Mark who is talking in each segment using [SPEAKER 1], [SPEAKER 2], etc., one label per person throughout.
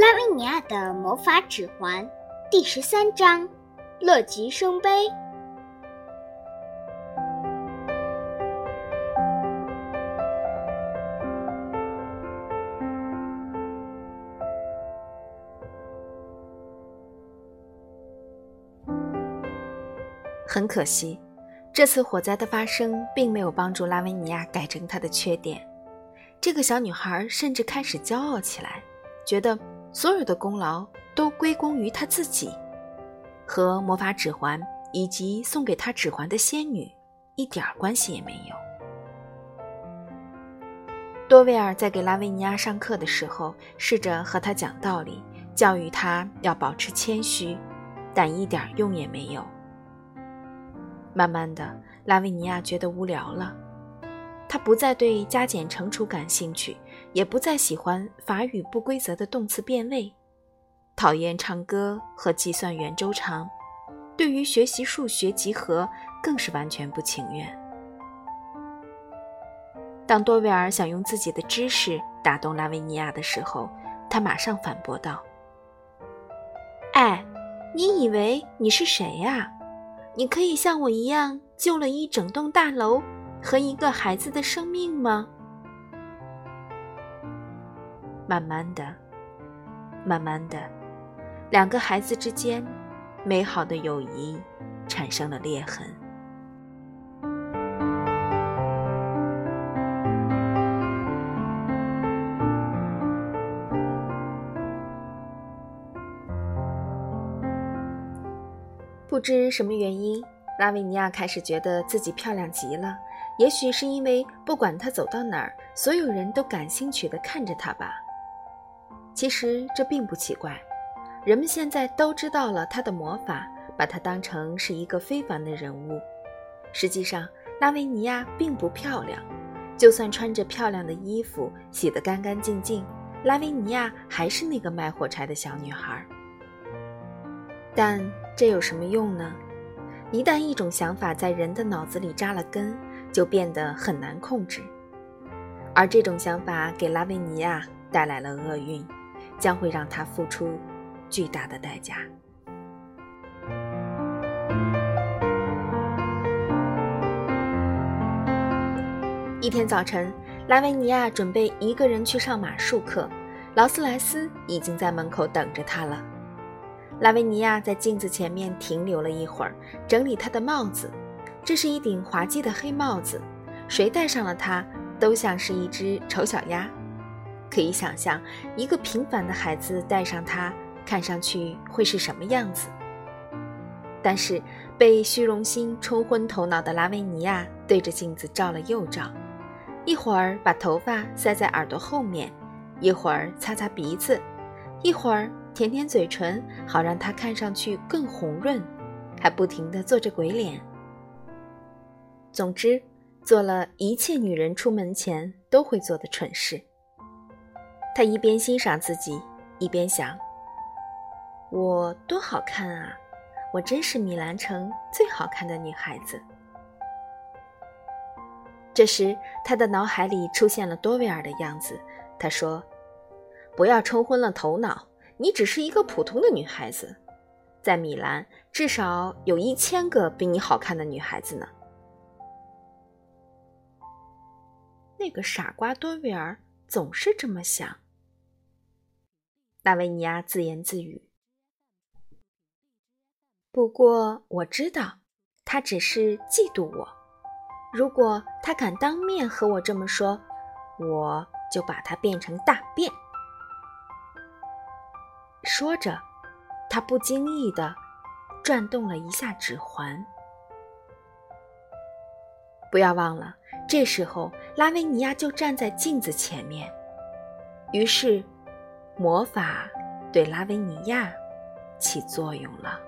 [SPEAKER 1] 拉维尼亚的魔法指环第十三章：乐极生悲。
[SPEAKER 2] 很可惜，这次火灾的发生并没有帮助拉维尼亚改正她的缺点。这个小女孩甚至开始骄傲起来，觉得所有的功劳都归功于他自己，和魔法指环以及送给他指环的仙女一点关系也没有。多维尔在给拉维尼亚上课的时候，试着和她讲道理，教育她要保持谦虚，但一点用也没有。慢慢的，拉维尼亚觉得无聊了，他不再对加减乘除感兴趣，也不再喜欢法语不规则的动词变位，讨厌唱歌和计算圆周长，对于学习数学集合更是完全不情愿。当多维尔想用自己的知识打动拉维尼亚的时候，他马上反驳道：“哎，你以为你是谁呀？”你可以像我一样救了一整栋大楼和一个孩子的生命吗？慢慢的，慢慢的，两个孩子之间美好的友谊产生了裂痕。不知什么原因，拉维尼亚开始觉得自己漂亮极了。也许是因为不管她走到哪儿，所有人都感兴趣地看着她吧。其实这并不奇怪，人们现在都知道了她的魔法，把她当成是一个非凡的人物。实际上，拉维尼亚并不漂亮，就算穿着漂亮的衣服，洗得干干净净，拉维尼亚还是那个卖火柴的小女孩。但这有什么用呢？一旦一种想法在人的脑子里扎了根，就变得很难控制。而这种想法给拉维尼亚带来了厄运，将会让他付出巨大的代价。一天早晨，拉维尼亚准备一个人去上马术课，劳斯莱斯已经在门口等着他了。拉维尼亚在镜子前面停留了一会儿，整理他的帽子。这是一顶滑稽的黑帽子，谁戴上了它都像是一只丑小鸭。可以想象，一个平凡的孩子戴上它，看上去会是什么样子。但是被虚荣心冲昏头脑的拉维尼亚对着镜子照了又照，一会儿把头发塞在耳朵后面，一会儿擦擦鼻子，一会儿。舔舔嘴唇，好让它看上去更红润，还不停地做着鬼脸。总之，做了一切女人出门前都会做的蠢事。她一边欣赏自己，一边想：“我多好看啊！我真是米兰城最好看的女孩子。”这时，她的脑海里出现了多维尔的样子。他说：“不要冲昏了头脑。”你只是一个普通的女孩子，在米兰至少有一千个比你好看的女孩子呢。那个傻瓜多维尔总是这么想。纳维尼亚自言自语。不过我知道，他只是嫉妒我。如果他敢当面和我这么说，我就把他变成大便。说着，他不经意的转动了一下指环。不要忘了，这时候拉维尼亚就站在镜子前面。于是，魔法对拉维尼亚起作用了。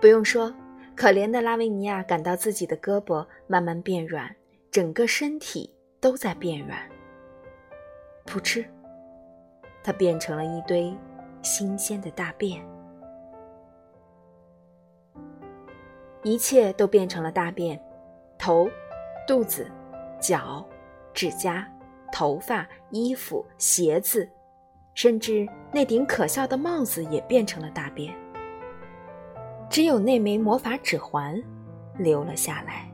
[SPEAKER 2] 不用说，可怜的拉维尼亚感到自己的胳膊慢慢变软，整个身体都在变软。噗嗤，它变成了一堆新鲜的大便，一切都变成了大便：头、肚子、脚、指甲、头发、衣服、鞋子，甚至那顶可笑的帽子也变成了大便。只有那枚魔法指环留了下来。